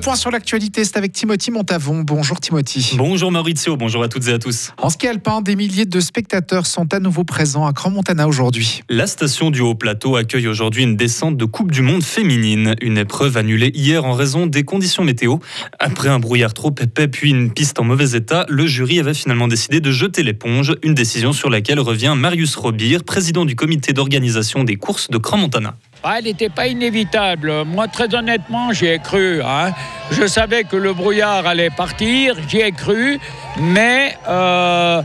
point sur l'actualité, c'est avec Timothy Montavon. Bonjour Timothy. Bonjour Maurizio, bonjour à toutes et à tous. En ski alpin, des milliers de spectateurs sont à nouveau présents à Grand Montana aujourd'hui. La station du Haut-Plateau accueille aujourd'hui une descente de Coupe du Monde féminine. Une épreuve annulée hier en raison des conditions météo. Après un brouillard trop épais puis une piste en mauvais état, le jury avait finalement décidé de jeter l'éponge. Une décision sur laquelle revient Marius Robir, président du comité d'organisation des courses de Grand Montana. Ah, elle n'était pas inévitable. Moi, très honnêtement, j'y ai cru. Hein. Je savais que le brouillard allait partir, j'y ai cru, mais euh,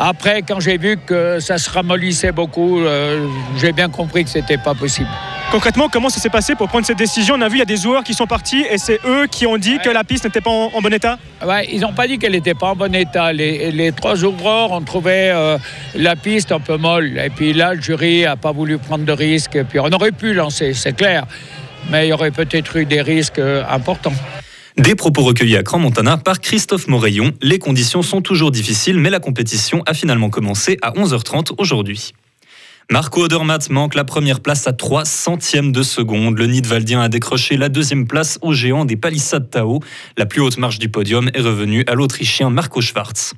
après, quand j'ai vu que ça se ramollissait beaucoup, euh, j'ai bien compris que c'était pas possible. Concrètement, comment ça s'est passé pour prendre cette décision On a vu, il y a des joueurs qui sont partis et c'est eux qui ont dit que la piste n'était pas en, bon état ouais, Ils n'ont pas dit qu'elle n'était pas en bon état. Les, trois ouvreurs ont trouvé euh, la piste un peu molle. Et puis là, le jury n'a pas voulu prendre de risques. Et puis on aurait pu lancer, c'est clair. Mais il y aurait peut-être eu des risques euh, importants. Des propos recueillis à Grand Montana par Christophe Moreillon. Les conditions sont toujours difficiles, mais la compétition a finalement commencé à 11h30 aujourd'hui. Marco Odermatt manque la première place à 3 centièmes de seconde. Le Nidwaldien a décroché la deuxième place au géant des palissades Tao. La plus haute marche du podium est revenue à l'Autrichien Marco Schwarz.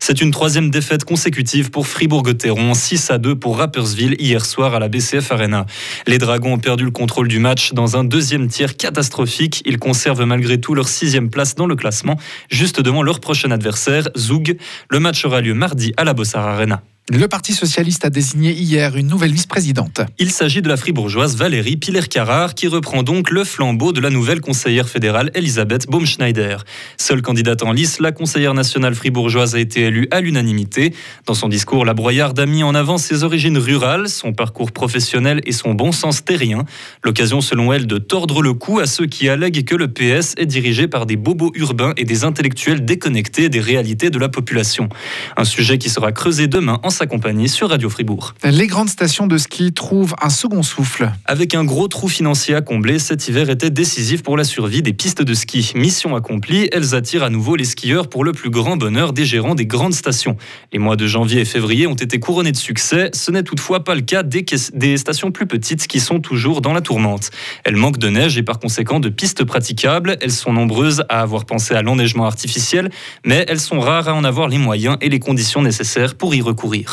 C'est une troisième défaite consécutive pour Fribourg-Gotteron, 6 à 2 pour Rapperswil hier soir à la BCF Arena. Les Dragons ont perdu le contrôle du match dans un deuxième tir catastrophique. Ils conservent malgré tout leur sixième place dans le classement, juste devant leur prochain adversaire, Zug. Le match aura lieu mardi à la Bossard Arena. Le Parti socialiste a désigné hier une nouvelle vice-présidente. Il s'agit de la fribourgeoise Valérie Piller-Carrard qui reprend donc le flambeau de la nouvelle conseillère fédérale Elisabeth Baumschneider. Seule candidate en lice, la conseillère nationale fribourgeoise a été élue à l'unanimité. Dans son discours, la broyarde a mis en avant ses origines rurales, son parcours professionnel et son bon sens terrien. L'occasion, selon elle, de tordre le cou à ceux qui allèguent que le PS est dirigé par des bobos urbains et des intellectuels déconnectés des réalités de la population. Un sujet qui sera creusé demain en sa compagnie sur Radio Fribourg. Les grandes stations de ski trouvent un second souffle. Avec un gros trou financier à combler, cet hiver était décisif pour la survie des pistes de ski. Mission accomplie, elles attirent à nouveau les skieurs pour le plus grand bonheur des gérants des grandes stations. Les mois de janvier et février ont été couronnés de succès. Ce n'est toutefois pas le cas des, des stations plus petites qui sont toujours dans la tourmente. Elles manquent de neige et par conséquent de pistes praticables. Elles sont nombreuses à avoir pensé à l'enneigement artificiel, mais elles sont rares à en avoir les moyens et les conditions nécessaires pour y recourir.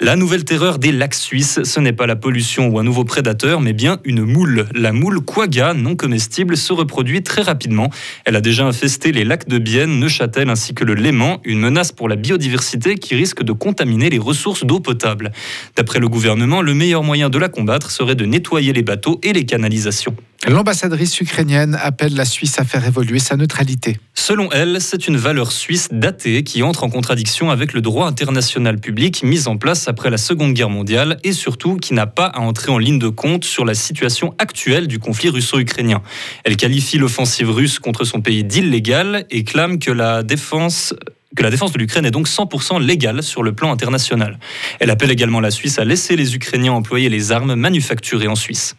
La nouvelle terreur des lacs suisses, ce n'est pas la pollution ou un nouveau prédateur, mais bien une moule. La moule quagga, non comestible, se reproduit très rapidement. Elle a déjà infesté les lacs de Bienne, Neuchâtel ainsi que le Léman, une menace pour la biodiversité qui risque de contaminer les ressources d'eau potable. D'après le gouvernement, le meilleur moyen de la combattre serait de nettoyer les bateaux et les canalisations. L'ambassadrice ukrainienne appelle la Suisse à faire évoluer sa neutralité. Selon elle, c'est une valeur suisse datée qui entre en contradiction avec le droit international public mis en place après la Seconde Guerre mondiale et surtout qui n'a pas à entrer en ligne de compte sur la situation actuelle du conflit russo-ukrainien. Elle qualifie l'offensive russe contre son pays d'illégale et clame que la défense que la défense de l'Ukraine est donc 100% légale sur le plan international. Elle appelle également la Suisse à laisser les Ukrainiens employer les armes manufacturées en Suisse.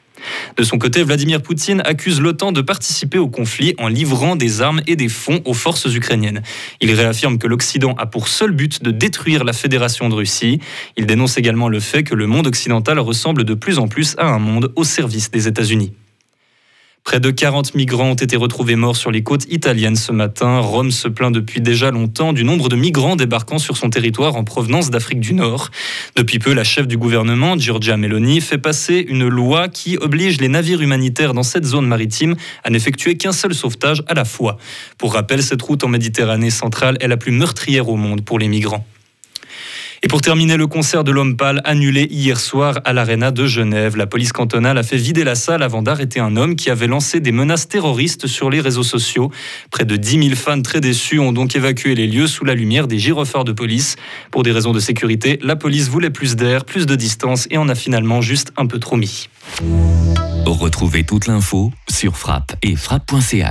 De son côté, Vladimir Poutine accuse l'OTAN de participer au conflit en livrant des armes et des fonds aux forces ukrainiennes. Il réaffirme que l'Occident a pour seul but de détruire la Fédération de Russie. Il dénonce également le fait que le monde occidental ressemble de plus en plus à un monde au service des États-Unis. Près de 40 migrants ont été retrouvés morts sur les côtes italiennes ce matin. Rome se plaint depuis déjà longtemps du nombre de migrants débarquant sur son territoire en provenance d'Afrique du Nord. Depuis peu, la chef du gouvernement, Giorgia Meloni, fait passer une loi qui oblige les navires humanitaires dans cette zone maritime à n'effectuer qu'un seul sauvetage à la fois. Pour rappel, cette route en Méditerranée centrale est la plus meurtrière au monde pour les migrants. Et pour terminer, le concert de l'homme pâle annulé hier soir à l'Arena de Genève. La police cantonale a fait vider la salle avant d'arrêter un homme qui avait lancé des menaces terroristes sur les réseaux sociaux. Près de 10 000 fans très déçus ont donc évacué les lieux sous la lumière des gyrophares de police. Pour des raisons de sécurité, la police voulait plus d'air, plus de distance et en a finalement juste un peu trop mis. Retrouvez toute l'info sur frappe et frappe.ch.